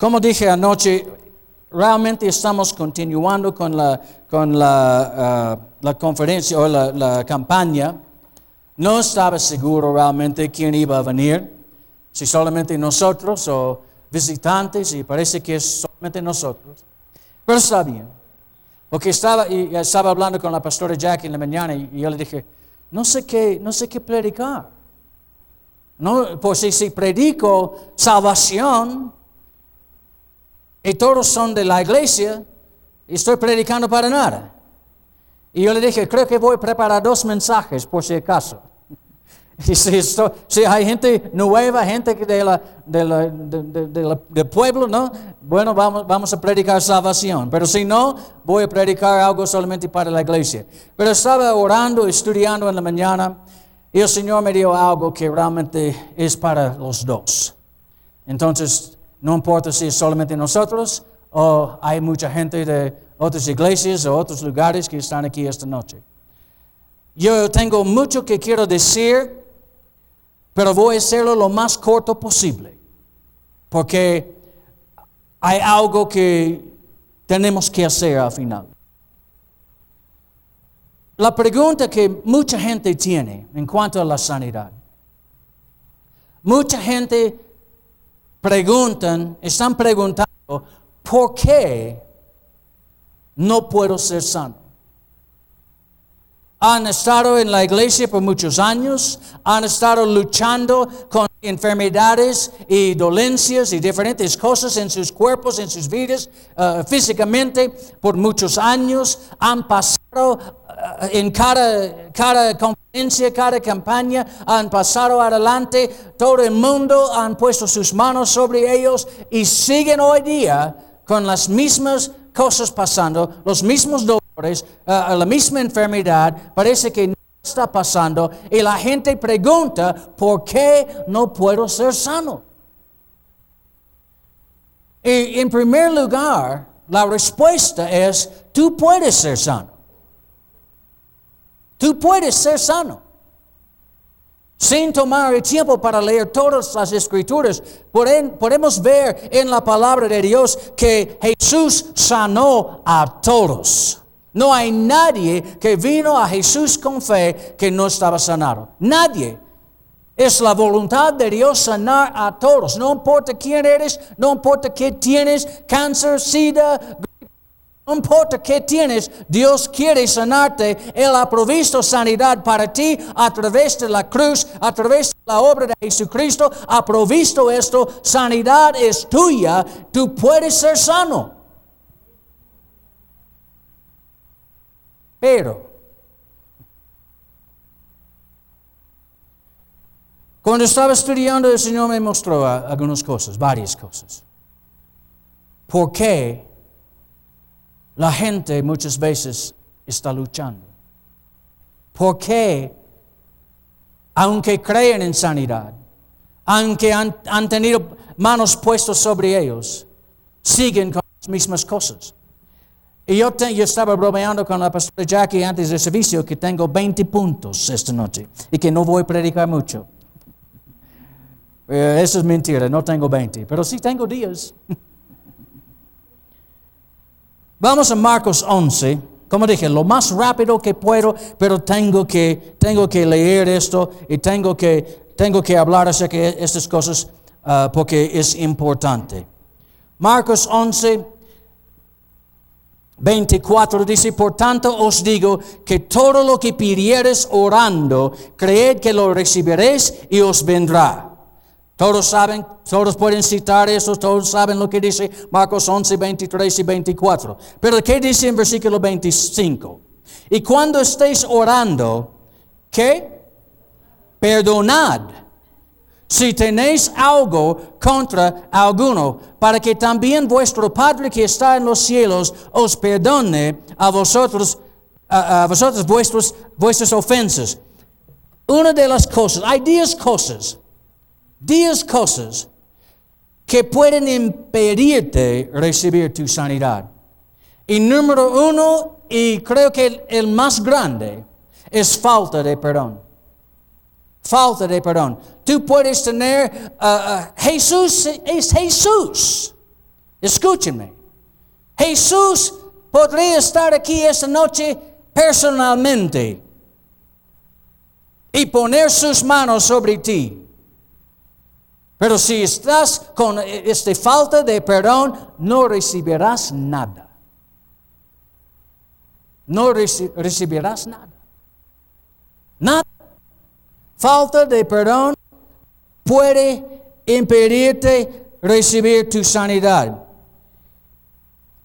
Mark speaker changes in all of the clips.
Speaker 1: como dije anoche, realmente estamos continuando con la, con la, ah, la conferencia o la, la campaña. No estaba seguro realmente quién iba a venir, si solamente nosotros o visitantes, y parece que es solamente nosotros. Pero está bien. Porque estaba, y estaba hablando con la pastora Jack en la mañana y yo le dije, no sé qué, no sé qué predicar. No, pues si, si predico salvación y todos son de la iglesia, estoy predicando para nada. Y yo le dije, creo que voy a preparar dos mensajes por si acaso. Y si, hay gente nueva, gente de la, de pueblo, ¿no? Bueno, vamos, vamos a predicar salvación. Pero si no, voy a predicar algo solamente para la iglesia. Pero estaba orando, estudiando en la mañana, y el Señor me dio algo que realmente es para los dos. Entonces, no importa si es solamente nosotros o hay mucha gente de otras iglesias o otros lugares que están aquí esta noche. Yo tengo mucho que quiero decir pero voy a hacerlo lo más corto posible, porque hay algo que tenemos que hacer al final. La pregunta que mucha gente tiene en cuanto a la sanidad. Mucha gente preguntan, están preguntando, ¿por qué no puedo ser sano? Han estado en la iglesia por muchos años, han estado luchando con enfermedades y dolencias y diferentes cosas en sus cuerpos, en sus vidas, uh, físicamente por muchos años, han pasado uh, en cada, cada conferencia, cada campaña, han pasado adelante, todo el mundo han puesto sus manos sobre ellos y siguen hoy día con las mismas cosas pasando, los mismos dolores uh, la misma enfermedad, parece que no está pasando y la gente pregunta, ¿por qué no puedo ser sano? Y en primer lugar, la respuesta es, tú puedes ser sano. Tú puedes ser sano sin tomar el tiempo para leer todas las escrituras, podemos ver en la palabra de Dios que Jesús sanó a todos. No hay nadie que vino a Jesús con fe que no estaba sanado. Nadie. Es la voluntad de Dios sanar a todos. No importa quién eres, no importa qué tienes, cáncer, sida, no importa qué tienes, Dios quiere sanarte. Él ha provisto sanidad para ti a través de la cruz, a través de la obra de Jesucristo. Ha provisto esto. Sanidad es tuya. Tú puedes ser sano. Pero, cuando estaba estudiando, el Señor me mostró algunas cosas, varias cosas. ¿Por qué la gente muchas veces está luchando? ¿Por qué, aunque creen en sanidad, aunque han, han tenido manos puestas sobre ellos, siguen con las mismas cosas? Y yo, estaba bromeando con la pastora Jackie antes del servicio que tengo 20 puntos esta noche y que no voy a predicar mucho. Eh, eso es mentira, no tengo 20, pero sí tengo días. Vamos a Marcos 11. Como dije, lo más rápido que puedo, pero tengo que, tengo que leer esto y tengo que, tengo que hablar acerca de estas cosas ah, porque es importante. Marcos 11, 24 dice, por tanto os digo que todo lo que pidieres orando, creed que lo recibiréis y os vendrá. Todos saben, todos pueden citar eso, todos saben lo que dice Marcos 11, 23 y 24. Pero ¿qué dice en versículo 25? Y cuando estéis orando, ¿qué? Perdonad si tenéis algo contra alguno, para que también vuestro Padre que está en los cielos os perdone a vosotros, vosotros vuestros, vuestras ofensas. Una de las cosas, hay diez cosas, diez cosas que pueden impedirte recibir tu sanidad. Y número uno, y creo que el más grande, es falta de perdón. Falta de perdón. Tú puedes tener, uh, uh, Jesús es Jesús. Escúchenme. Jesús podría estar aquí esta noche personalmente y poner sus manos sobre ti. Pero si estás con esta falta de perdón, no recibirás nada. No recibirás nada. Nada. Falta de perdón puede impedirte recibir tu sanidad.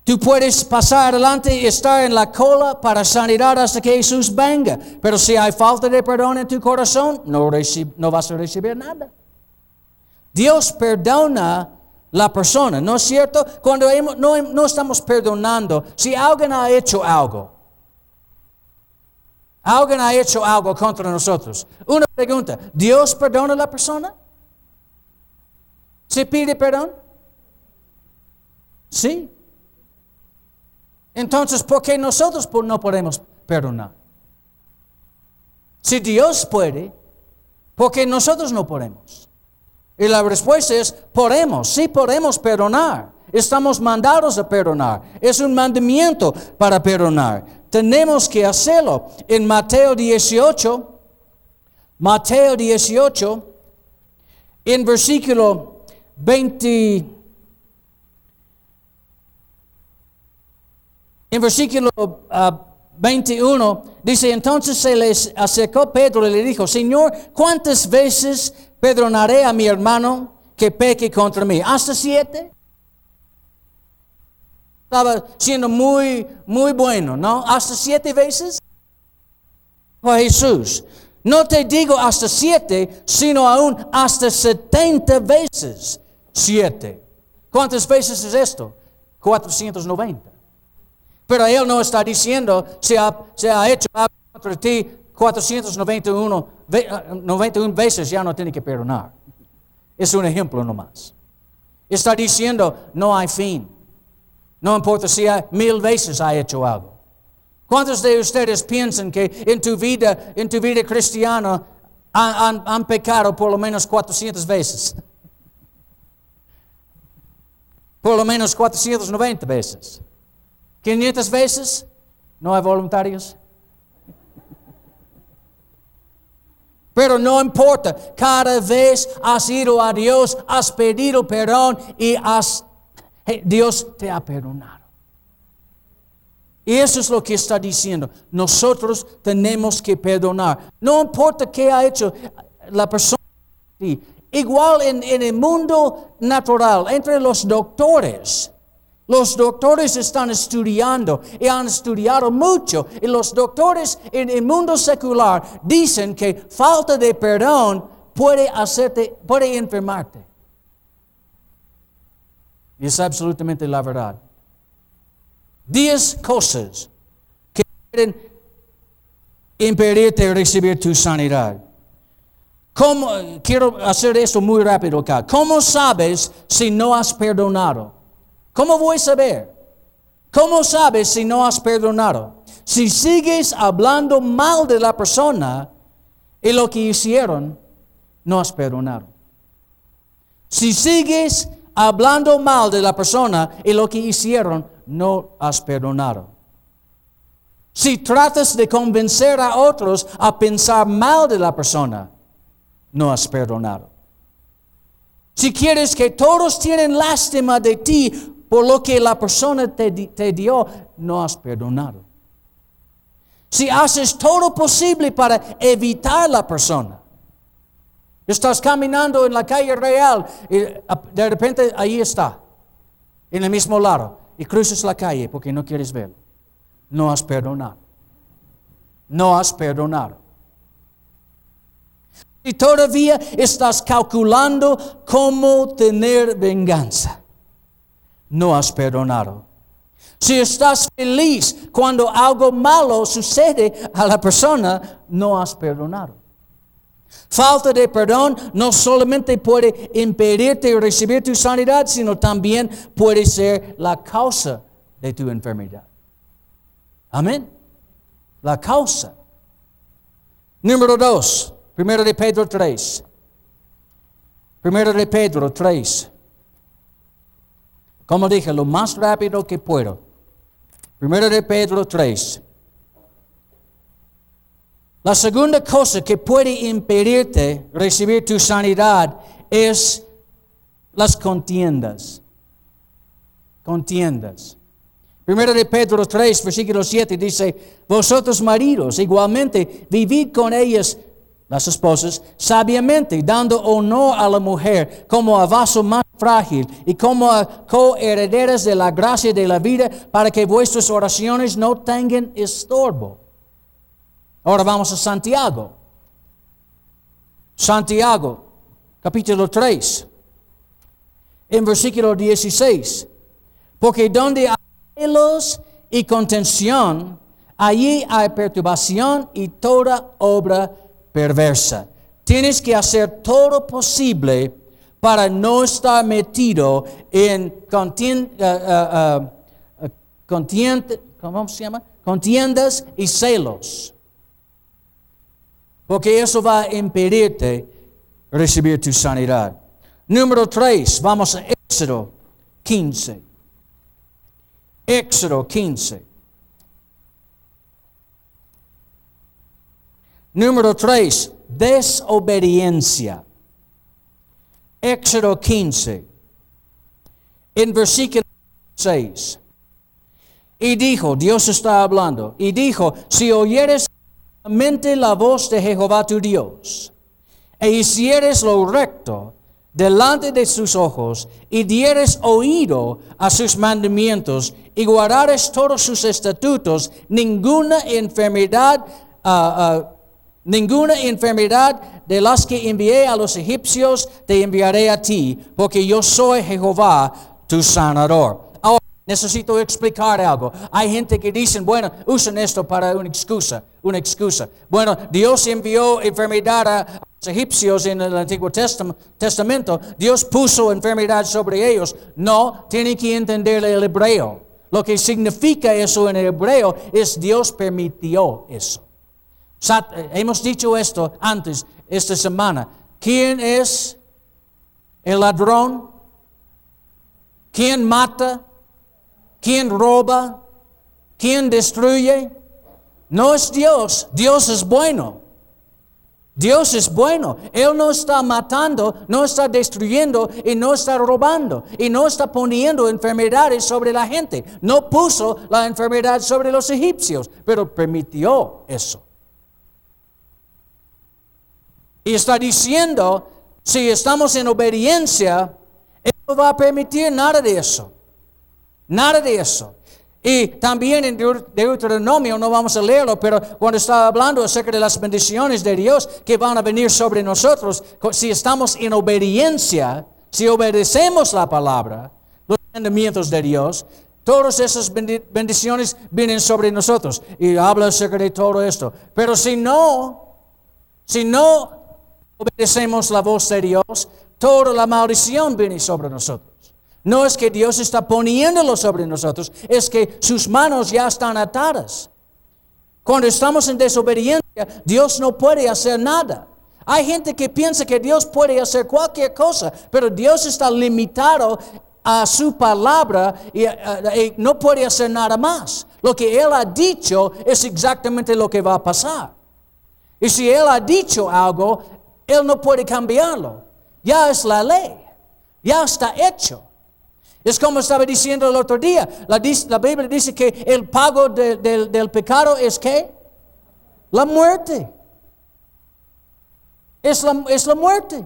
Speaker 1: Tú puedes pasar adelante y estar en la cola para sanidad hasta que Jesús venga. Pero si hay falta de perdón en tu corazón, no, no vas a recibir nada. Dios perdona la persona, ¿no es cierto? Cuando no, no estamos perdonando, si alguien ha hecho algo, alguien ha hecho algo contra nosotros. Una pregunta, ¿Dios perdona a la persona? ¿Se pide perdón? Sí. Entonces, ¿por qué nosotros no podemos perdonar? Si Dios puede, ¿por qué nosotros no podemos? Y la respuesta es, podemos, sí podemos perdonar. Estamos mandados a perdonar. Es un mandamiento para perdonar. Tenemos que hacerlo. En Mateo 18, Mateo 18, en versículo 20. En versículo 21 ah, dice, entonces se les acercó Pedro y le dijo, Señor, ¿cuántas veces perdonaré a mi hermano que peque contra mí? ¿Hasta siete? Estaba siendo muy, muy bueno, ¿no? ¿Hasta siete veces? Oh Jesús, no te digo hasta siete, sino aún hasta setenta veces siete. ¿Cuántas veces es esto? 490. Pero él no está diciendo, se ha, se ha hecho contra ti 491 91 veces, ya no tiene que perdonar. Es un ejemplo nomás. Está diciendo, no hay fin. No importa si mil veces ha hecho algo. ¿Cuántos de ustedes piensan que en tu vida, en tu vida cristiana han pecado por lo menos 400 veces? Por lo menos 490 veces. 500 veces, no hay voluntarios. Pero no importa, cada vez has ido a Dios, has pedido perdón y has, Dios te ha perdonado. Y eso es lo que está diciendo. Nosotros tenemos que perdonar. No importa qué ha hecho la persona. Igual en, en el mundo natural, entre los doctores. Los doctores están estudiando y han estudiado mucho. Y los doctores en el mundo secular dicen que falta de perdón puede hacerte, puede enfermarte. Y es absolutamente la verdad. Diez cosas que pueden impedirte recibir tu sanidad. ¿Cómo, quiero hacer esto muy rápido acá. ¿Cómo sabes si no has perdonado? ¿Cómo voy a saber? ¿Cómo sabes si no has perdonado? Si sigues hablando mal de la persona y lo que hicieron, no has perdonado. Si sigues hablando mal de la persona y lo que hicieron, no has perdonado. Si tratas de convencer a otros a pensar mal de la persona, no has perdonado. Si quieres que todos tienen lástima de ti por lo que la persona te, dio, no has perdonado. Si haces todo posible para evitar la persona, estás caminando en la calle real y de repente ahí está, en el mismo lado, y cruzas la calle porque no quieres verlo, no has perdonado. No has perdonado. Y todavía estás calculando cómo tener venganza no has perdonado. Si estás feliz cuando algo malo sucede a la persona, no has perdonado. Falta de perdón no solamente puede impedirte recibir tu sanidad, sino también puede ser la causa de tu enfermedad. Amén. La causa. Número dos, primero de Pedro 3. Primero de Pedro 3. Como dije, lo más rápido que puedo. Primero de Pedro 3. La segunda cosa que puede impedirte recibir tu sanidad es las contiendas. Contiendas. Primero de Pedro 3, versículo 7 dice, vosotros maridos igualmente vivid con ellas, las esposas, sabiamente, dando honor a la mujer como a vaso más frágil y como a coherederas de la gracia de la vida para que vuestras oraciones no tengan estorbo. Ahora vamos a Santiago. Santiago, capítulo 3, en versículo 16. Porque donde hay celos y contención, allí hay perturbación y toda obra perversa. Tienes que hacer todo posible para no estar metido en uh, ¿cómo se llama? contiendas y celos. Porque eso va a impedirte recibir tu sanidad. Número 3, vamos a Éxodo 15. Éxodo 15. Número 3, desobediencia. Éxodo 15, en versículo 6. Y dijo, Dios está hablando, y dijo, si oyeres la voz de Jehová tu Dios, e hicieres lo recto delante de sus ojos, y dieres oído a sus mandamientos, y guardares todos sus estatutos, ninguna enfermedad, uh, uh, ninguna enfermedad de las que envié a los egipcios te enviaré a ti, porque yo soy Jehová tu sanador. Necesito explicar algo. Hay gente que dicen, bueno, usan esto para una excusa, una excusa. Bueno, Dios envió enfermedad a los egipcios en el Antiguo Testamento. Dios puso enfermedad sobre ellos. No, tienen que entender el hebreo. Lo que significa eso en el hebreo es Dios permitió eso. Eh, hemos dicho esto antes esta semana. ¿Quién es el ladrón? ¿Quién mata? ¿Quién roba? ¿Quién destruye? No es Dios. Dios es bueno. Dios es bueno. Él no está matando, no está destruyendo y no está robando y no está poniendo enfermedades sobre la gente. No puso la enfermedad sobre los egipcios, pero permitió eso. Y está diciendo, si estamos en obediencia, Él no va a permitir nada de eso. Nada de eso. Y también en Deuteronomio, no vamos a leerlo, pero cuando está hablando acerca de las bendiciones de Dios que van a venir sobre nosotros, si estamos en obediencia, si obedecemos la palabra, los mandamientos de Dios, todas esas bendiciones vienen sobre nosotros. Y habla acerca de todo esto. Pero si no, si no obedecemos la voz de Dios, toda la maldición viene sobre nosotros. No es que Dios está poniéndolo sobre nosotros, es que sus manos ya están atadas. Cuando estamos en desobediencia, Dios no puede hacer nada. Hay gente que piensa que Dios puede hacer cualquier cosa, pero Dios está limitado a su palabra y, y, no puede hacer nada más. Lo que Él ha dicho es exactamente lo que va a pasar. Y si Él ha dicho algo, él no puede cambiarlo. Ya es la ley. Ya está hecho. Es como estaba diciendo el otro día. La, Biblia dice que el pago del pecado es qué? La muerte. Es la, es la muerte.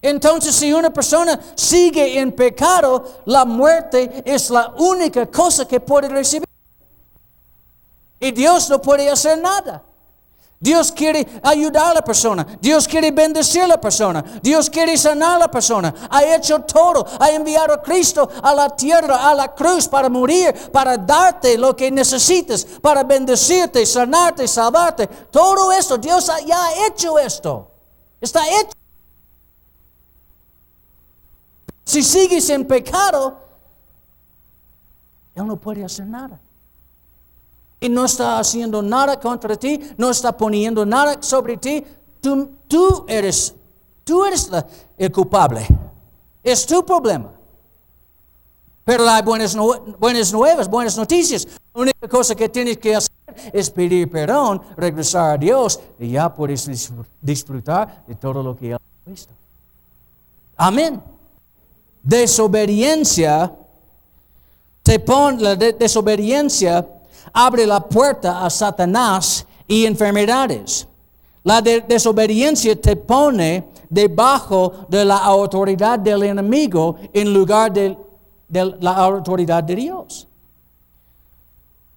Speaker 1: Entonces, si una persona sigue en pecado, la muerte es la única cosa que puede recibir. Y Dios no puede hacer nada. Dios quiere ayudar a la persona. Dios quiere bendecir a la persona. Dios quiere sanar a la persona. Ha hecho todo. Ha enviado a Cristo a la tierra, a la cruz, para morir, para darte lo que necesites, para bendecirte, sanarte, salvarte. Todo esto, Dios ya ha hecho esto. Está hecho. Si sigues en pecado, Él no puede hacer nada y no está haciendo nada contra ti, no está poniendo nada sobre ti, tú, eres, tú eres el culpable. Es tu problema. Pero hay buenas, buenas nuevas, buenas noticias. La única cosa que tienes que hacer es pedir perdón, regresar a Dios y ya puedes disfrutar de todo lo que Él ha visto. Amén. Desobediencia, te pone, la desobediencia abre la puerta a Satanás y enfermedades. La desobediencia te pone debajo de la autoridad del enemigo en lugar de, de la autoridad de Dios.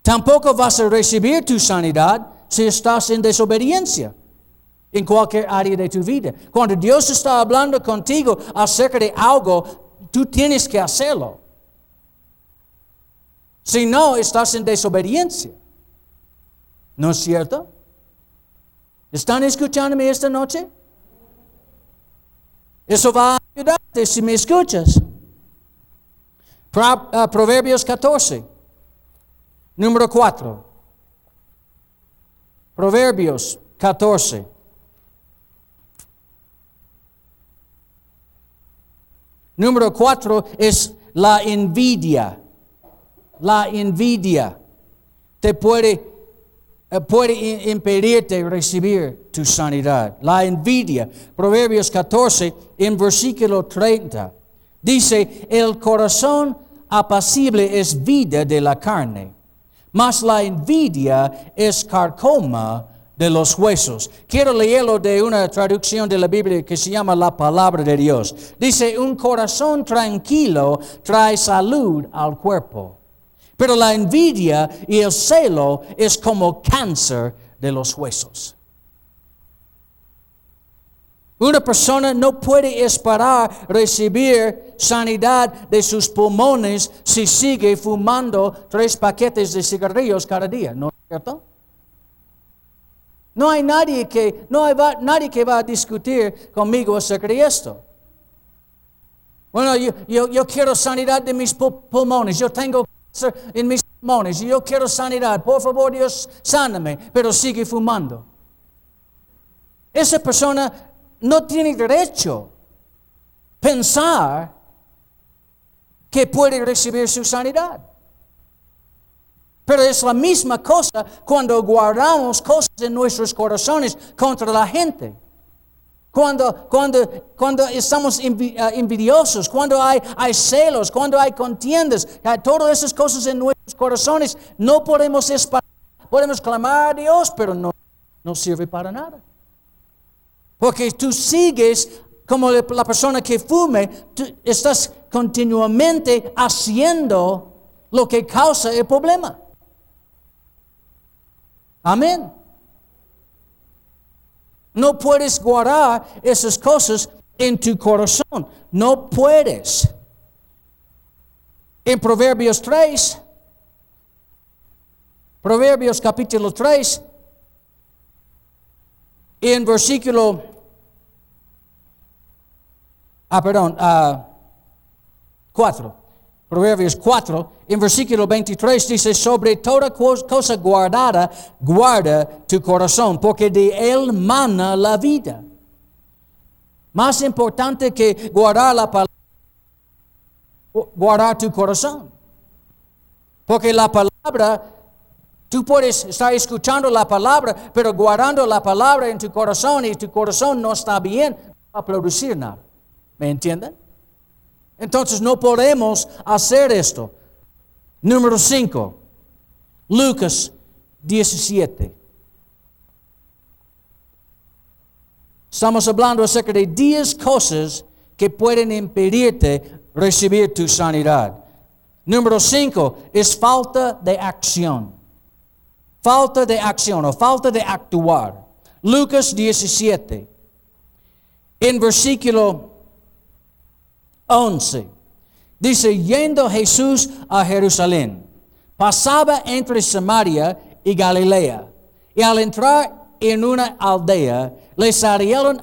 Speaker 1: Tampoco vas a recibir tu sanidad si estás en desobediencia en cualquier área de tu vida. Cuando Dios está hablando contigo acerca de algo, tú tienes que hacerlo. Si no, estás en desobediencia. ¿No es cierto? ¿Están escuchándome esta noche? Eso va a ayudarte si me escuchas. Ah, Proverbios 14, número 4. Proverbios 14. Número 4 es la envidia. La envidia te puede eh, puede impedirte recibir tu sanidad. La envidia. Proverbios 14, en versículo 30, dice, el corazón apacible es vida de la carne, mas la envidia es carcoma de los huesos. Quiero leerlo de una traducción de la Biblia que se llama la palabra de Dios. Dice, un corazón tranquilo trae salud al cuerpo pero la envidia y el celo es como cáncer de los huesos. Una persona no puede esperar recibir sanidad de sus pulmones si sigue fumando tres paquetes de cigarrillos cada día, ¿no es cierto? No hay nadie que, no hay nadie que va a discutir conmigo acerca de esto. Bueno, yo, yo quiero sanidad de mis pulmones, yo tengo en mis pulmones y yo quiero sanidad. Por favor, Dios, sáname, pero sigue fumando. Esa persona no tiene derecho a pensar que puede recibir su sanidad. Pero es la misma cosa cuando guardamos cosas en nuestros corazones contra la gente. Cuando, cuando, cuando estamos eh, envidiosos, cuando hay, celos, cuando hay contiendas, hay todas esas cosas en nuestros corazones, no podemos esperar, podemos clamar a Dios, pero no, no sirve para nada. Porque tú sigues como la persona que fume, tú estás continuamente haciendo lo que causa el problema. Amén. No puedes guardar esas cosas en tu corazón. No puedes. En Proverbios 3, Proverbios capítulo 3, en versículo, ah, perdón, uh, 4. Proverbios 4, en versículo 23 dice, sobre toda cosa guardada, guarda tu corazón, porque de él mana la vida. Más importante que guardar la palabra, guardar tu corazón. Porque la palabra, tú puedes estar escuchando la palabra, pero guardando la palabra en tu corazón y tu corazón no está bien, no va a producir nada. ¿Me entienden? Entonces no podemos hacer esto. Número 5, Lucas 17. Estamos hablando acerca de 10 cosas que pueden impedirte recibir tu sanidad. Número 5 es falta de acción. Falta de acción o falta de actuar. Lucas 17. En versículo 11. Dice, yendo Jesús a Jerusalén, pasaba entre Samaria y Galilea, y al entrar en una aldea, le salieron,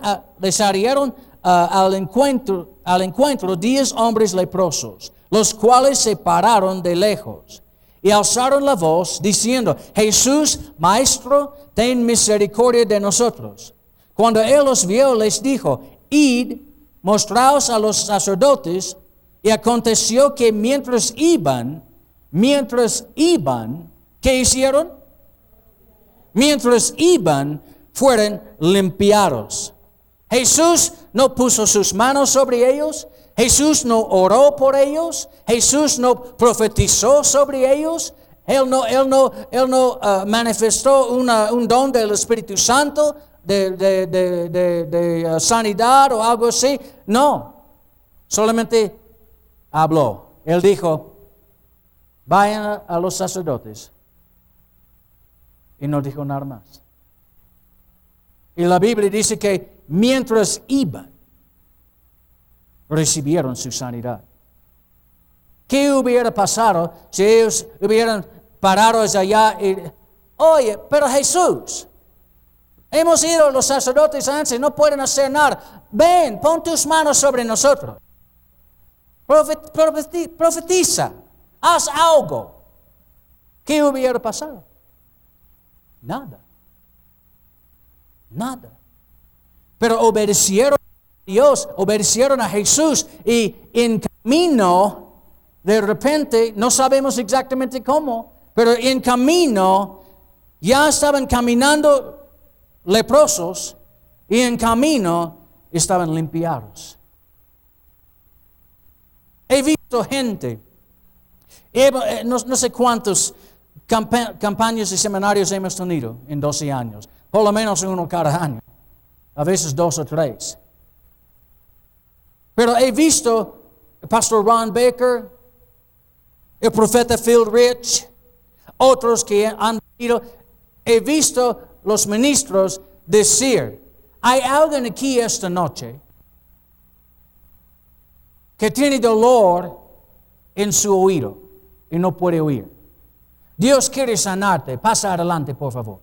Speaker 1: al, encuentro, al encuentro diez hombres leprosos, los cuales se pararon de lejos y alzaron la voz diciendo, Jesús, Maestro, ten misericordia de nosotros. Cuando él los vio, les dijo, id mostraos a los sacerdotes. Y aconteció que mientras iban, mientras iban, ¿qué hicieron? Mientras iban, fueron limpiados. Jesús no puso sus manos sobre ellos, Jesús no oró por ellos, Jesús no profetizó sobre ellos, Él no, él no, él no uh, manifestó un don del Espíritu Santo de, de, de, de uh, sanidad o algo así. No, solamente habló. Él dijo, vayan a los sacerdotes. Y no dijo nada más. Y la Biblia dice que mientras iban, recibieron su sanidad. ¿Qué hubiera pasado si ellos hubieran parado allá y, oye, pero Jesús, hemos ido los sacerdotes antes, no pueden hacer nada. Ven, pon tus manos sobre nosotros. profetiza, haz algo. ¿Qué hubiera pasado? Nada. Nada. Pero obedecieron a Dios, obedecieron a Jesús y en camino, de repente, no sabemos exactamente cómo, pero en camino ya estaban caminando leprosos y en camino estaban limpiados. He visto gente, eh, no, sé cuántos campañas y seminarios hemos tenido en 12 años, por lo menos uno cada año a veces dos o tres. Pero he visto el pastor Ron Baker, el profeta Phil Rich, otros que han ido, he visto los ministros decir, hay alguien aquí esta noche que tiene dolor en su oído y no puede oír. Dios quiere sanarte, pasa adelante, por favor.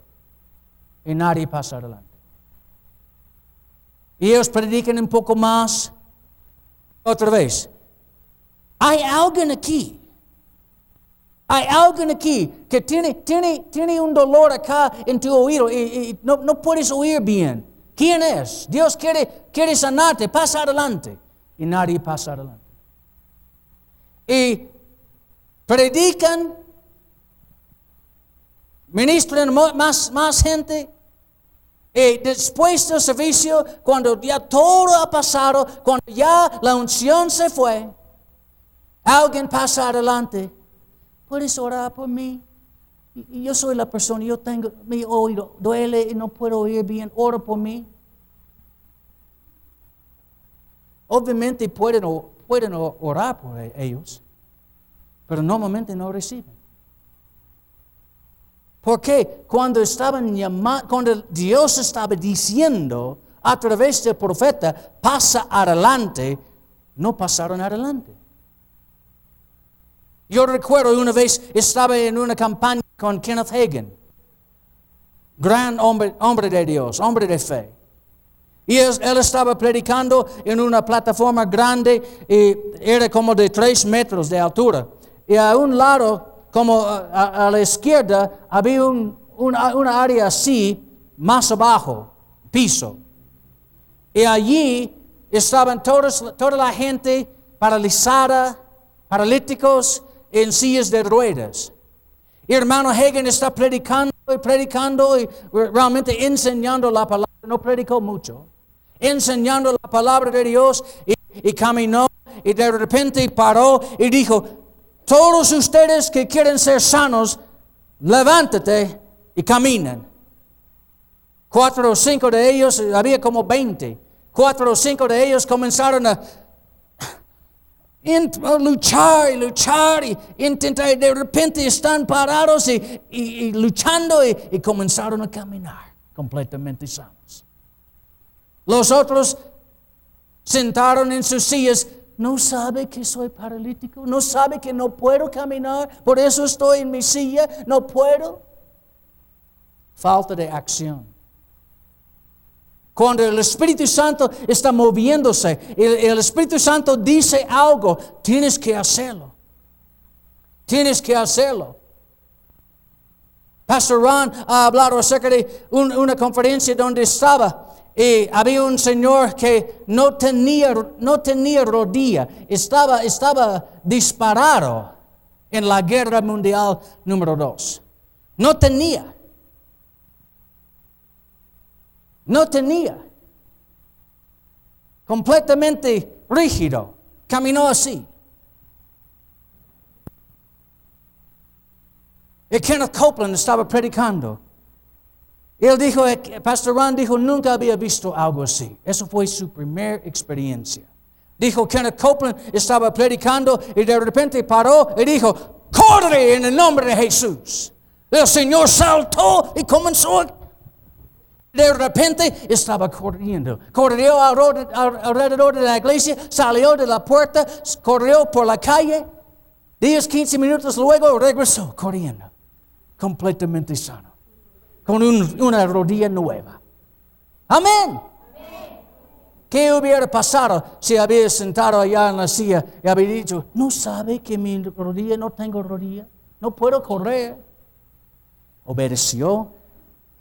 Speaker 1: Y nadie pasa adelante. Y ellos predican un poco más. Otra vez. Hay alguien aquí. Hay alguien aquí que tiene, tiene, tiene un dolor acá en tu oído y, no, no, puedes oír bien. ¿Quién es? Dios quiere, quiere sanarte. Pasa adelante. Y nadie pasa adelante. Y predican, ministran más, más gente y después del servicio, cuando ya todo ha pasado, cuando ya la unción se fue, alguien pasa adelante. ¿Puedes orar por mí? Yo soy la persona, yo tengo, mi oído duele y no puedo oír bien. Ora por mí. Obviamente pueden, pueden orar por ellos, pero normalmente no reciben. Porque cuando estaban llamando, cuando Dios estaba diciendo a través del profeta, pasa adelante, no pasaron adelante. Yo recuerdo una vez estaba en una campaña con Kenneth Hagen, gran hombre, de Dios, hombre de fe. Y él, él, estaba predicando en una plataforma grande, y era como de tres metros de altura. Y a un lado como a, la izquierda había un, una, área así, más abajo, piso. Y allí estaban todos, toda la gente paralizada, paralíticos en sillas de ruedas. Hermano Hagen está predicando y predicando y realmente enseñando la palabra. No predicó mucho. Enseñando la palabra de Dios y, y caminó y de repente paró y dijo, todos ustedes que quieren ser sanos, levántate y caminen. Cuatro o cinco de ellos, había como veinte. Cuatro o cinco de ellos comenzaron a, luchar y luchar y intentar. De repente están parados y, luchando y, y comenzaron a caminar completamente sanos. Los otros sentaron en sus sillas no sabe que soy paralítico, no sabe que no puedo caminar, por eso estoy en mi silla, no puedo. Falta de acción. Cuando el Espíritu Santo está moviéndose, el, Espíritu Santo dice algo, tienes que hacerlo. Tienes que hacerlo. Pastor Ron ha hablado acerca de una conferencia donde estaba Y había un señor que no tenía, no tenía rodilla, estaba, estaba disparado en la guerra mundial número dos. No tenía. No tenía. Completamente rígido. Caminó así. Y Kenneth Copeland estaba predicando. Él dijo, Pastor Ron dijo, nunca había visto algo así. Eso fue su primera experiencia. Dijo, Kenneth Copeland estaba predicando y de repente paró y dijo, corre en el nombre de Jesús. El Señor saltó y comenzó. De repente estaba corriendo. Corrió alrededor de la iglesia, salió de la puerta, corrió por la calle. 10, 15 minutos luego regresó corriendo completamente sano, con una rodilla nueva. Amén. ¿Qué hubiera pasado si había sentado allá en la silla y había dicho, no sabe que mi rodilla no tengo rodilla, no puedo correr? Obedeció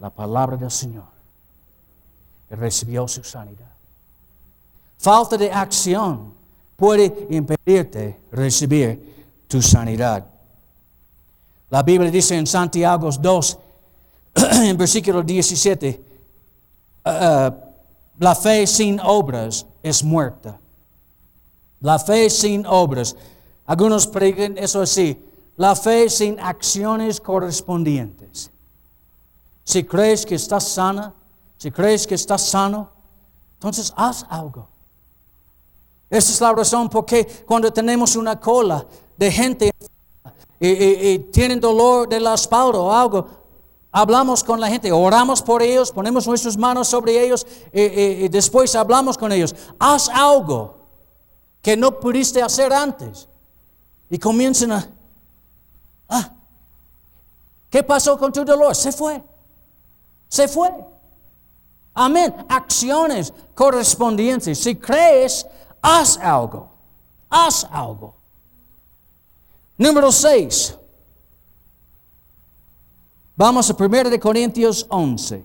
Speaker 1: la palabra del Señor recibió su sanidad. Falta de acción puede impedirte recibir tu sanidad. La Biblia dice en Santiago 2, en versículo 17, uh, uh, la fe sin obras es muerta. La fe sin obras. Algunos predican eso así. La fe sin acciones correspondientes. Si crees que estás sana, si crees que estás sano, entonces haz algo. Esa es la razón por qué cuando tenemos una cola de gente y, tienen dolor de la espalda o algo, hablamos con la gente, oramos por ellos, ponemos nuestras manos sobre ellos y, después hablamos con ellos. Haz algo que no pudiste hacer antes. Y comienzan a, ah, ¿qué pasó con tu dolor? Se fue. Se fue. Amén. Acciones correspondientes. Si crees, haz algo. Haz algo. Número 6. Vamos a 1 de Corintios 11.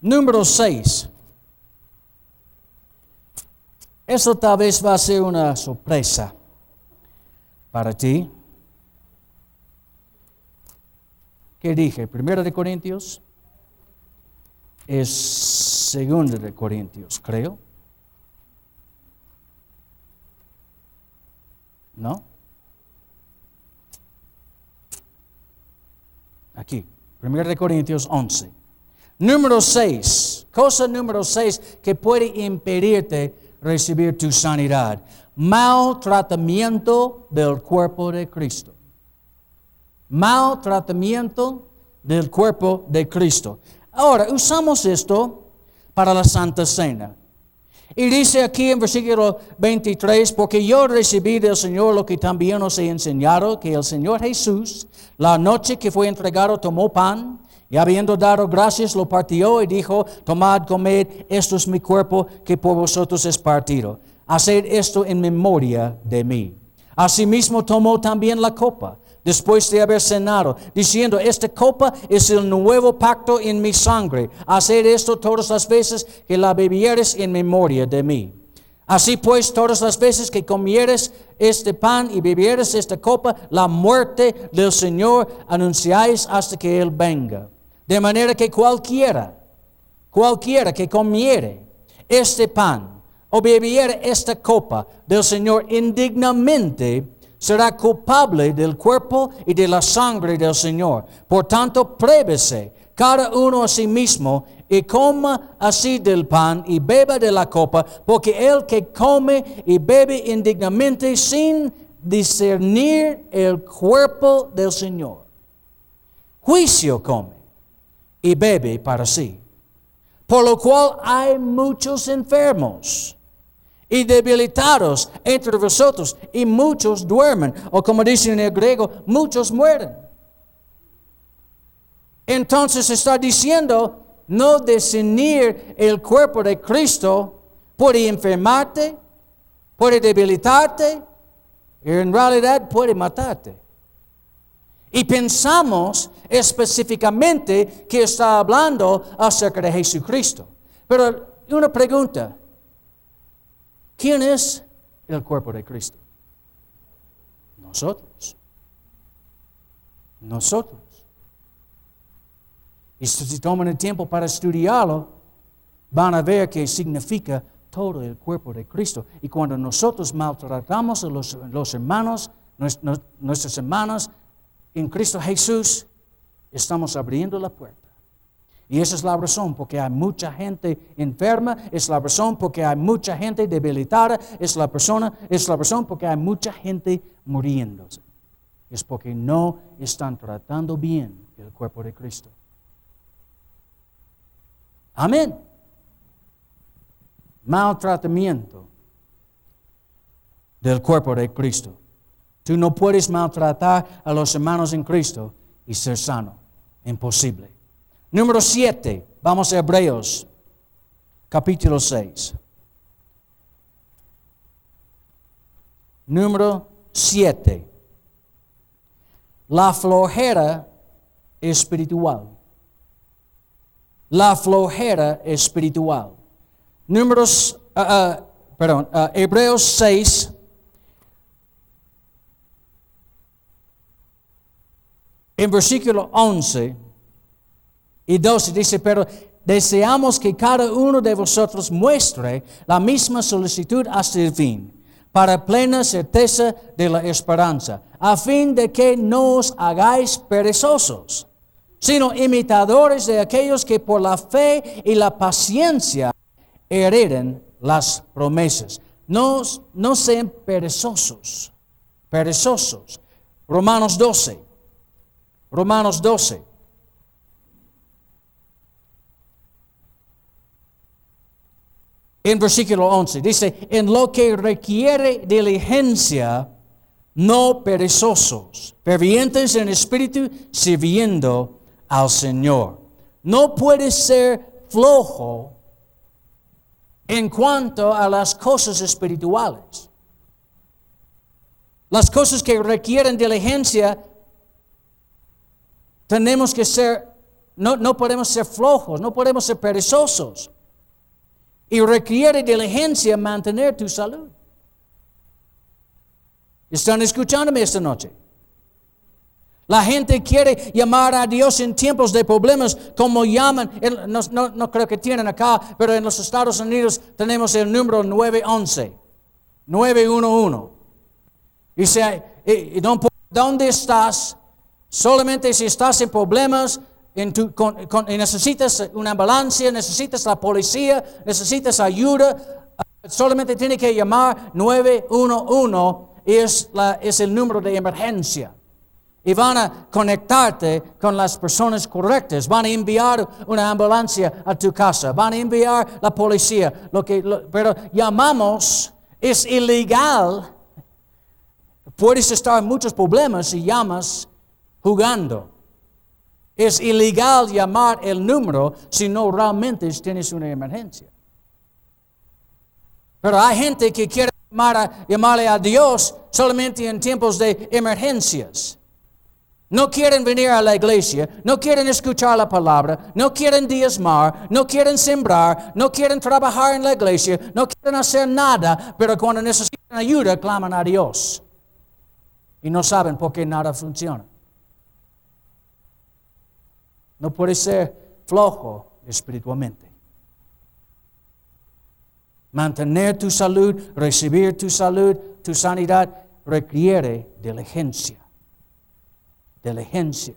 Speaker 1: Número 6. Eso tal vez va a ser una sorpresa para ti. ¿Qué dije? Primero de Corintios es segundo de Corintios, creo. ¿No? Aquí, 1 Corintios 11. Número 6, cosa número 6 que puede impedirte recibir tu sanidad. Maltratamiento del cuerpo de Cristo. Maltratamiento del cuerpo de Cristo. Ahora, usamos esto para la Santa Cena. Y dice aquí en versículo 23, porque yo recibí del Señor lo que también os he enseñado, que el Señor Jesús, la noche que fue entregado, tomó pan y habiendo dado gracias, lo partió y dijo, tomad, comed, esto es mi cuerpo que por vosotros es partido. Haced esto en memoria de mí. Asimismo tomó también la copa después de haber cenado, diciendo, esta copa es el nuevo pacto en mi sangre. Haced esto todas las veces que la bebieres en memoria de mí. Así pues, todas las veces que comieres este pan y bebieres esta copa, la muerte del Señor anunciáis hasta que Él venga. De manera que cualquiera, cualquiera que comiere este pan o bebiere esta copa del Señor indignamente, será culpable del cuerpo y de la sangre del Señor. Por tanto, pruébese cada uno a sí mismo y coma así del pan y beba de la copa, porque el que come y bebe indignamente sin discernir el cuerpo del Señor, juicio come y bebe para sí. Por lo cual hay muchos enfermos y debilitados entre vosotros, y muchos duermen, o como dicen en el griego, muchos mueren. Entonces está diciendo, no discernir el cuerpo de Cristo puede enfermarte, puede debilitarte, y en realidad puede matarte. Y pensamos específicamente que está hablando acerca de Jesucristo. Pero una pregunta, ¿quién es el cuerpo de Cristo? Nosotros. Nosotros. Y si toman el tiempo para estudiarlo, van a ver qué significa todo el cuerpo de Cristo. Y cuando nosotros maltratamos a los hermanos, nuestros hermanos, en Cristo Jesús, estamos abriendo la puerta. Y esa es la razón porque hay mucha gente enferma, es la razón porque hay mucha gente debilitada, es la, persona, es la razón porque hay mucha gente muriéndose. Es porque no están tratando bien el cuerpo de Cristo. Amén. Maltratamiento del cuerpo de Cristo. Tú no puedes maltratar a los hermanos en Cristo y ser sano. Imposible. Número 7. Vamos a Hebreos, capítulo 6. Número 7. La flojera espiritual. La flojera espiritual. Números, uh, uh, perdón, uh, Hebreos 6, en versículo 11 y 12 dice, pero deseamos que cada uno de vosotros muestre la misma solicitud hasta el fin, para plena certeza de la esperanza, a fin de que no os hagáis perezosos, sino imitadores de aquellos que por la fe y la paciencia hereden las promesas. No, no sean perezosos, perezosos. Romanos 12. Romanos 12. En versículo 11 dice, en lo que requiere diligencia, no perezosos, fervientes en espíritu, sirviendo al Señor. No puede ser flojo en cuanto a las cosas espirituales. Las cosas que requieren diligencia tenemos que ser, no, no podemos ser flojos, no podemos ser perezosos. Y requiere diligencia mantener tu salud. ¿Están escuchándome esta noche? La gente quiere llamar a Dios en tiempos de problemas como llaman, no, no, no, creo que tienen acá, pero en los Estados Unidos tenemos el número 911, 911. Dice, ¿dónde estás? Solamente si estás en problemas, tu, necesitas una ambulancia, necesitas la policía, necesitas ayuda, solamente tiene que llamar 911 y es, es el número de emergencia. Y van a conectarte con las personas correctas. Van a enviar una ambulancia a tu casa. Van a enviar la policía. Lo que, pero llamamos, es ilegal. Puedes estar en muchos problemas si llamas jugando. Es ilegal llamar el número si no realmente tienes una emergencia. Pero hay gente que quiere llamarle a Dios solamente en tiempos de emergencias. No quieren venir a la iglesia, no quieren escuchar la palabra, no quieren diezmar, no quieren sembrar, no quieren trabajar en la iglesia, no quieren hacer nada, pero cuando necesitan ayuda claman a Dios. Y no saben por qué nada funciona. No puede ser flojo espiritualmente. Mantener tu salud, recibir tu salud, tu sanidad, requiere diligencia. Diligencia.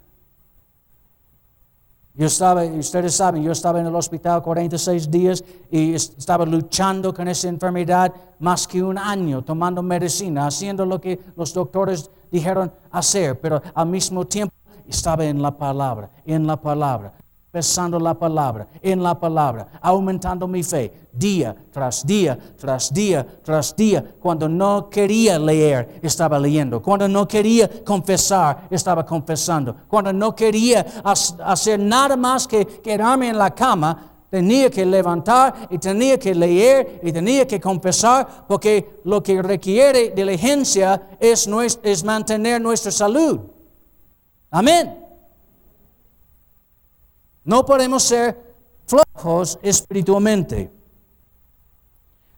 Speaker 1: Yo estaba, ustedes saben, yo estaba en el hospital 46 días y estaba luchando con esa enfermedad más que un año, tomando medicina, haciendo lo que los doctores dijeron hacer, pero al mismo tiempo estaba en la palabra, en la palabra, pensando la palabra, en la palabra, aumentando mi fe, día tras día, tras día, tras día. Cuando no quería leer, estaba leyendo. Cuando no quería confesar, estaba confesando. Cuando no quería hacer nada más que quedarme en la cama, tenía que levantar y tenía que leer y tenía que confesar, porque lo que requiere diligencia es, es mantener nuestra salud. Amén. No podemos ser flojos espiritualmente.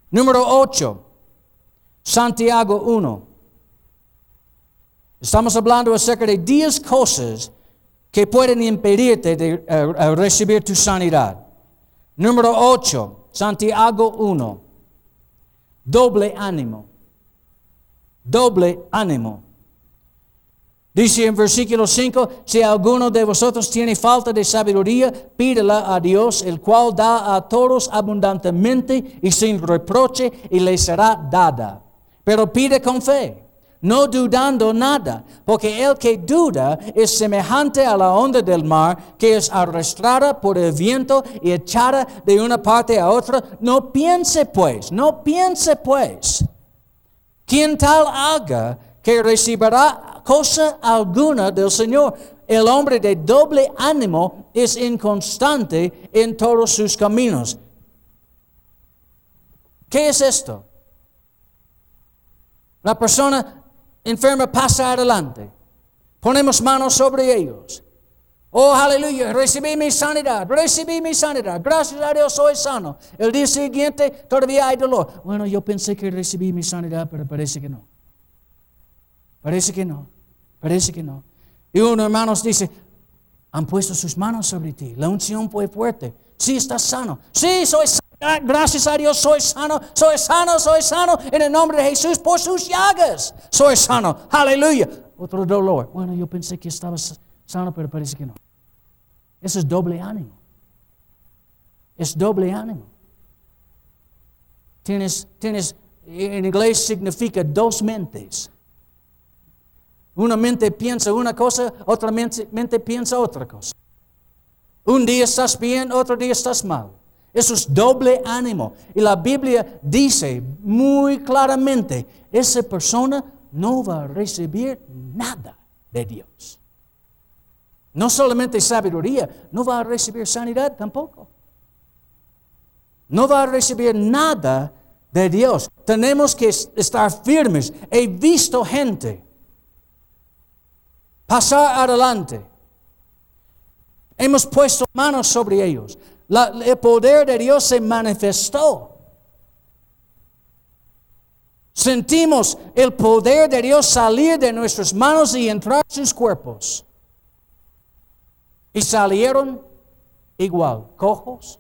Speaker 1: Número 8, Santiago 1. Estamos hablando acerca de 10 cosas que pueden impedirte de uh, recibir tu sanidad. Número 8, Santiago 1. Doble ánimo. Doble ánimo. Dice en versículo 5, si alguno de vosotros tiene falta de sabiduría, pídela a Dios, el cual da a todos abundantemente y sin reproche, y le será dada. Pero pide con fe, no dudando nada, porque el que duda es semejante a la onda del mar, que es arrastrada por el viento y echada de una parte a otra. No piense pues, no piense pues. Quien tal haga, que recibirá cosa alguna del Señor. El hombre de doble ánimo es inconstante en todos sus caminos. ¿Qué es esto? La persona enferma pasa adelante. Ponemos manos sobre ellos. Oh, aleluya, recibí mi sanidad, recibí mi sanidad, gracias a Dios soy sano. El día siguiente todavía hay dolor. Bueno, yo pensé que recibí mi sanidad, pero parece que no. Parece que no, parece que no. Y uno, hermanos, dice, han puesto sus manos sobre ti. La unción fue fuerte. Sí, estás sano. Sí, soy sano. Gracias a Dios, soy sano, soy sano, soy sano. En el nombre de Jesús, por sus llagas, soy sano. Aleluya. Otro dolor. Bueno, yo pensé que estaba sano, pero parece que no. Eso es doble ánimo. Es doble ánimo. Tienes, tienes, en inglés significa dos mentes. Una mente piensa una cosa, otra mente, piensa otra cosa. Un día estás bien, otro día estás mal. Eso es doble ánimo. Y la Biblia dice muy claramente, esa persona no va a recibir nada de Dios. No solamente sabiduría, no va a recibir sanidad tampoco. No va a recibir nada de Dios. Tenemos que estar firmes. He visto gente pasar adelante. Hemos puesto manos sobre ellos. el poder de Dios se manifestó. Sentimos el poder de Dios salir de nuestras manos y entrar en sus cuerpos. Y salieron igual, cojos.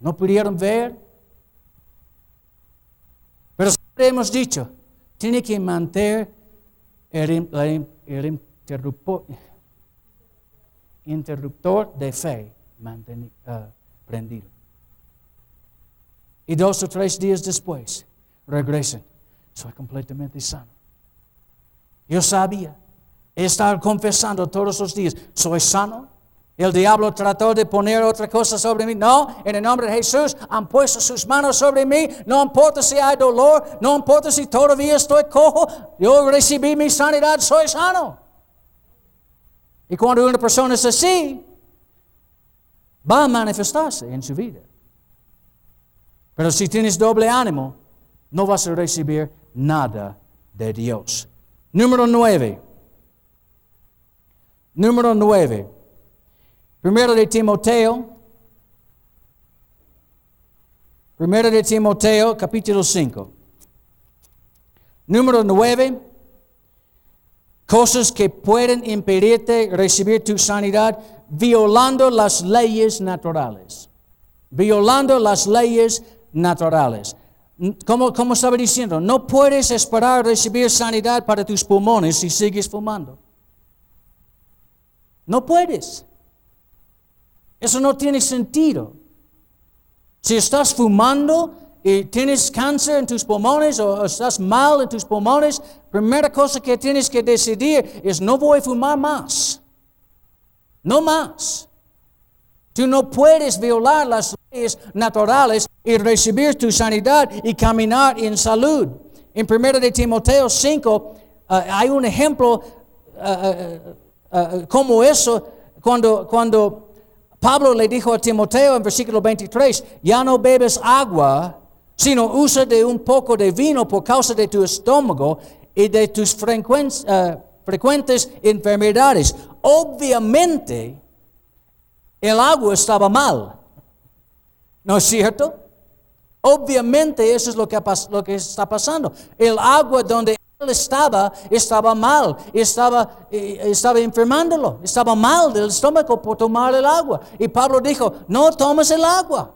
Speaker 1: No pudieron ver. Pero hemos dicho, tiene que mantener el, interruptor, interruptor, de fe uh, prendido. Y dos o tres días después regresan. Soy completamente sano. Yo sabía. He estado confesando todos los días. Soy sano. El diablo trató de poner otra cosa sobre mí. No, en el nombre de Jesús han puesto sus manos sobre mí. No importa si hay dolor, no importa si todavía estoy cojo. Yo recibí mi sanidad, soy sano. Y cuando una persona es así, va a manifestarse en su vida. Pero si tienes doble ánimo, no vas a recibir nada de Dios. Número nueve. Número nueve. Primero de Timoteo. Primero de Timoteo, capítulo 5. Número 9. Cosas que pueden impedirte recibir tu sanidad violando las leyes naturales. Violando las leyes naturales. Como, como estaba diciendo, no puedes esperar recibir sanidad para tus pulmones si sigues fumando. No puedes. Eso no tiene sentido. Si estás fumando y tienes cáncer en tus pulmones o estás mal en tus pulmones, primera cosa que tienes que decidir es no voy a fumar más. No más. Tú no puedes violar las leyes naturales y recibir tu sanidad y caminar en salud. En 1 de Timoteo 5 eh, hay un ejemplo eh, eh, como eso cuando, cuando Pablo le dijo a Timoteo en versículo 23, ya no bebes agua, sino usa de un poco de vino por causa de tu estómago y de tus eh, frecuentes enfermedades. Obviamente, el agua estaba mal. ¿No es cierto? Obviamente eso es lo que, está pasando. El agua donde estaba estaba mal, estaba, eh, estaba enfermándolo, estaba mal del estómago por tomar el agua. Y Pablo dijo, no tomes el agua,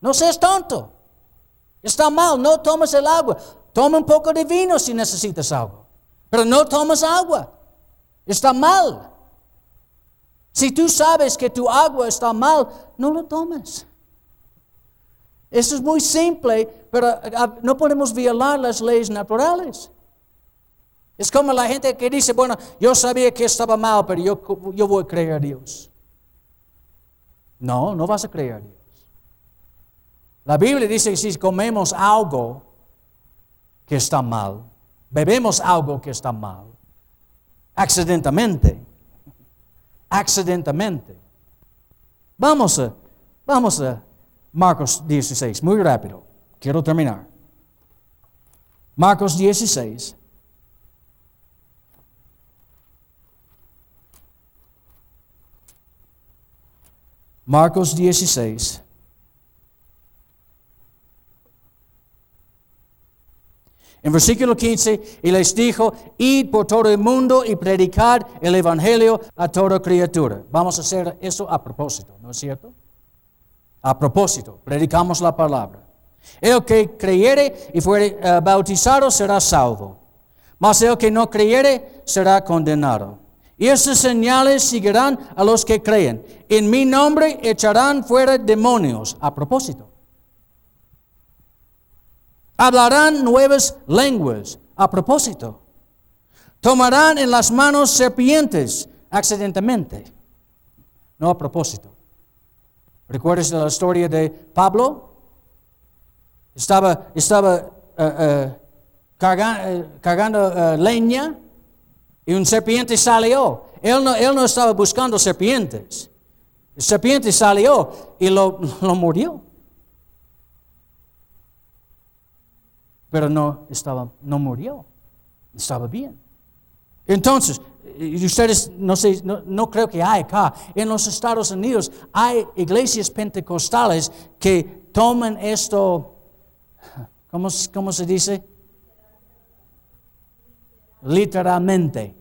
Speaker 1: no seas tonto. Está mal, no tomes el agua. Toma un poco de vino si necesitas agua, pero no tomes agua. Está mal. Si tú sabes que tu agua está mal, no lo tomes. Eso es muy simple, pero ah, no podemos violar las leyes naturales. Es como la gente que dice, bueno, yo sabía que estaba mal, pero yo, yo voy a creer a Dios. No, no vas a creer a Dios. La Biblia dice que si comemos algo que está mal, bebemos algo que está mal, accidentalmente, accidentalmente. Vamos vamos a Marcos 16, muy rápido, quiero terminar. Marcos 16. Marcos 16. En versículo 15, y les dijo, id por todo el mundo y predicad el Evangelio a toda criatura. Vamos a hacer eso a propósito, ¿no es cierto? A propósito, predicamos la palabra. El que creyere y fuere eh, bautizado será salvo, mas el que no creyere será condenado. Y esas señales seguirán a los que creen. En mi nombre echarán fuera demonios. A propósito. Hablarán nuevas lenguas a propósito. Tomarán en las manos serpientes accidentalmente, no a propósito. ¿Recuerdas la historia de Pablo? Estaba, estaba uh, uh, cargando uh, leña y un serpiente salió. Él no, él no estaba buscando serpientes. El serpiente salió y lo, lo murió. pero no estaba, no murió, estaba bien. Entonces, ustedes, no sé, no, creo que hay acá, en los Estados Unidos hay iglesias pentecostales que toman esto, ¿cómo, cómo se dice? Literalmente.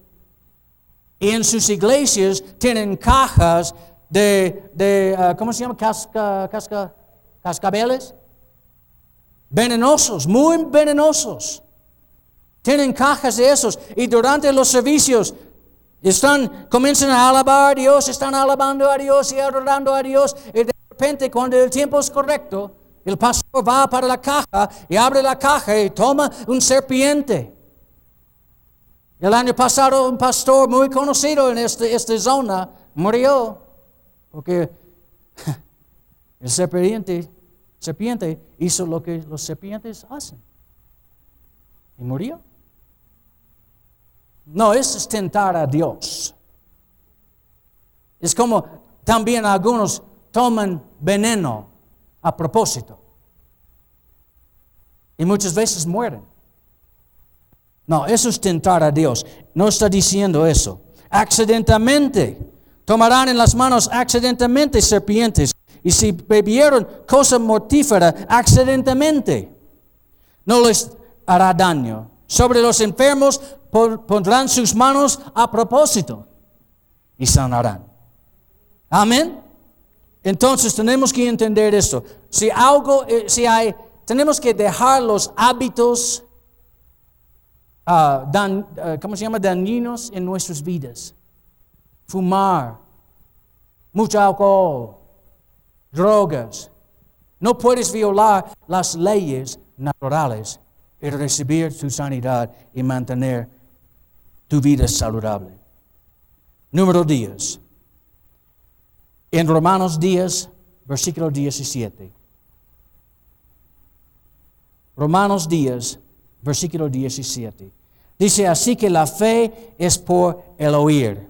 Speaker 1: Y en sus iglesias tienen cajas de, de uh, ¿cómo se llama? Casca, casca, cascabeles venenosos, muy venenosos. Tienen cajas de esos y durante los servicios están, comienzan a alabar a Dios, están alabando a Dios y adorando a Dios y de repente cuando el tiempo es correcto, el pastor va para la caja y abre la caja y toma un serpiente. El año pasado un pastor muy conocido en este, esta zona murió porque el serpiente serpiente hizo lo que los serpientes hacen. Y murió. No, es tentar a Dios. Es como también algunos toman veneno a propósito. Y muchas veces mueren. No, eso es tentar a Dios. No está diciendo eso. Accidentalmente. Tomarán en las manos accidentalmente serpientes y si bebieron cosa mortífera accidentalmente, no les hará daño. Sobre los enfermos pondrán sus manos a propósito y sanarán. Amén. Entonces tenemos que entender esto. Si algo, eh, si hay, tenemos que dejar los hábitos, uh, dan, uh, ¿cómo se llama? Dañinos en nuestras vidas. Fumar, mucho alcohol, drogas. No puedes violar las leyes naturales y recibir tu sanidad y mantener tu vida saludable. Número 10. En Romanos 10, versículo 17. Romanos 10, versículo 17. Dice así que la fe es por el oír.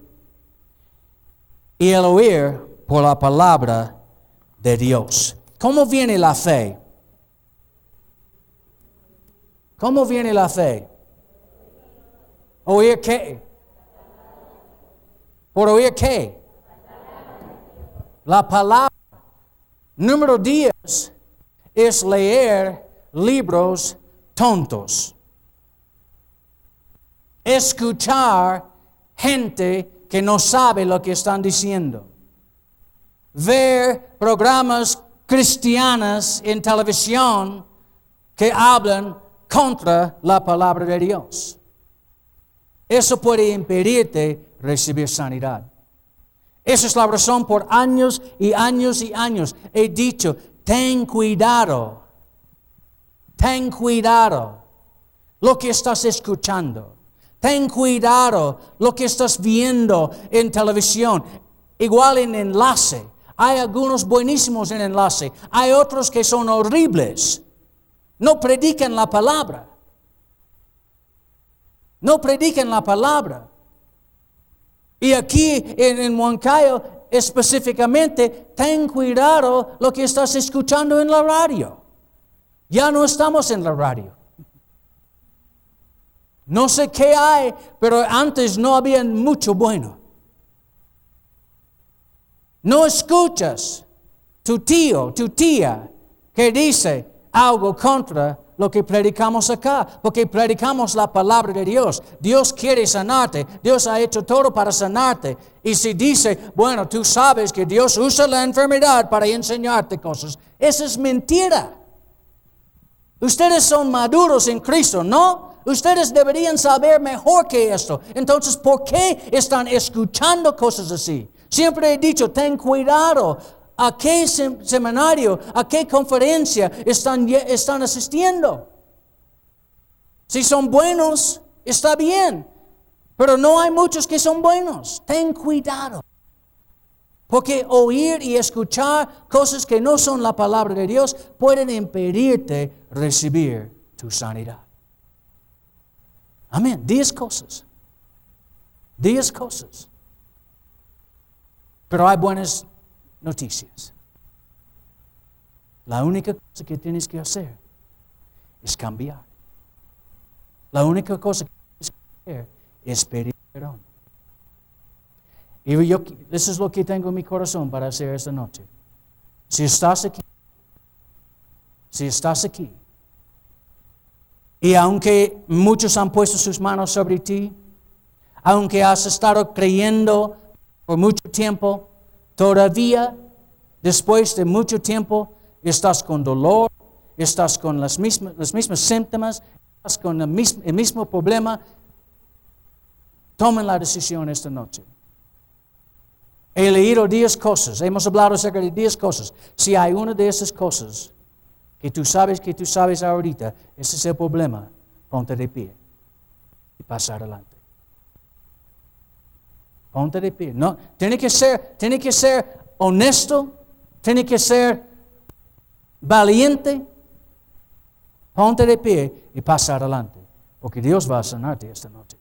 Speaker 1: Y el oír por la palabra de Dios. ¿Cómo viene la fe? ¿Cómo viene la fe? Oír qué? ¿Por oír qué? La palabra. Número 10 es leer libros tontos. Escuchar gente que no sabe lo que están diciendo. Ver programas cristianos en televisión que hablan contra la palabra de Dios. Eso puede impedirte recibir sanidad. Esa es la razón por años y años y años he dicho, ten cuidado, ten cuidado lo que estás escuchando, ten cuidado lo que estás viendo en televisión, igual en enlace. Hay algunos buenísimos en enlace, hay otros que son horribles. No predican la palabra. No predican la palabra. Y aquí en, en específicamente, ten cuidado lo que estás escuchando en la radio. Ya no estamos en la radio. No sé qué hay, pero antes no había mucho bueno. No escuchas tu tío, tu tía, que dice algo contra lo que predicamos acá, porque predicamos la palabra de Dios. Dios quiere sanarte, Dios ha hecho todo para sanarte. Y si dice, bueno, tú sabes que Dios usa la enfermedad para enseñarte cosas, eso es mentira. Ustedes son maduros en Cristo, ¿no? Ustedes deberían saber mejor que esto. Entonces, ¿por qué están escuchando cosas así? Siempre he dicho, ten cuidado. ¿A qué seminario, a qué conferencia están, están asistiendo? Si son buenos, está bien. Pero no hay muchos que son buenos. Ten cuidado. Porque oír y escuchar cosas que no son la palabra de Dios pueden impedirte recibir tu sanidad. Amén. Diez cosas. Diez cosas. Pero hay buenas noticias. La única cosa que tienes que hacer es cambiar. La única cosa que tienes que hacer es pedir perdón. Y yo, eso es lo que tengo en mi corazón para hacer esta noche. Si estás aquí, si estás aquí, y aunque muchos han puesto sus manos sobre ti, aunque has estado creyendo por mucho tiempo, Todavía, después de mucho tiempo, estás con dolor, estás con las mismas, los mismos síntomas, estás con el mismo, el mismo problema. Tomen la decisión esta noche. He leído 10 cosas, hemos hablado acerca de 10 cosas. Si hay una de esas cosas que tú sabes que tú sabes ahorita, ese es el problema, ponte de pie y pasa adelante. Ponte de pie. No, tiene que ser, tiene que ser honesto, tiene que ser valiente. Ponte de pie y pasa adelante, porque Dios va a sanarte esta noche.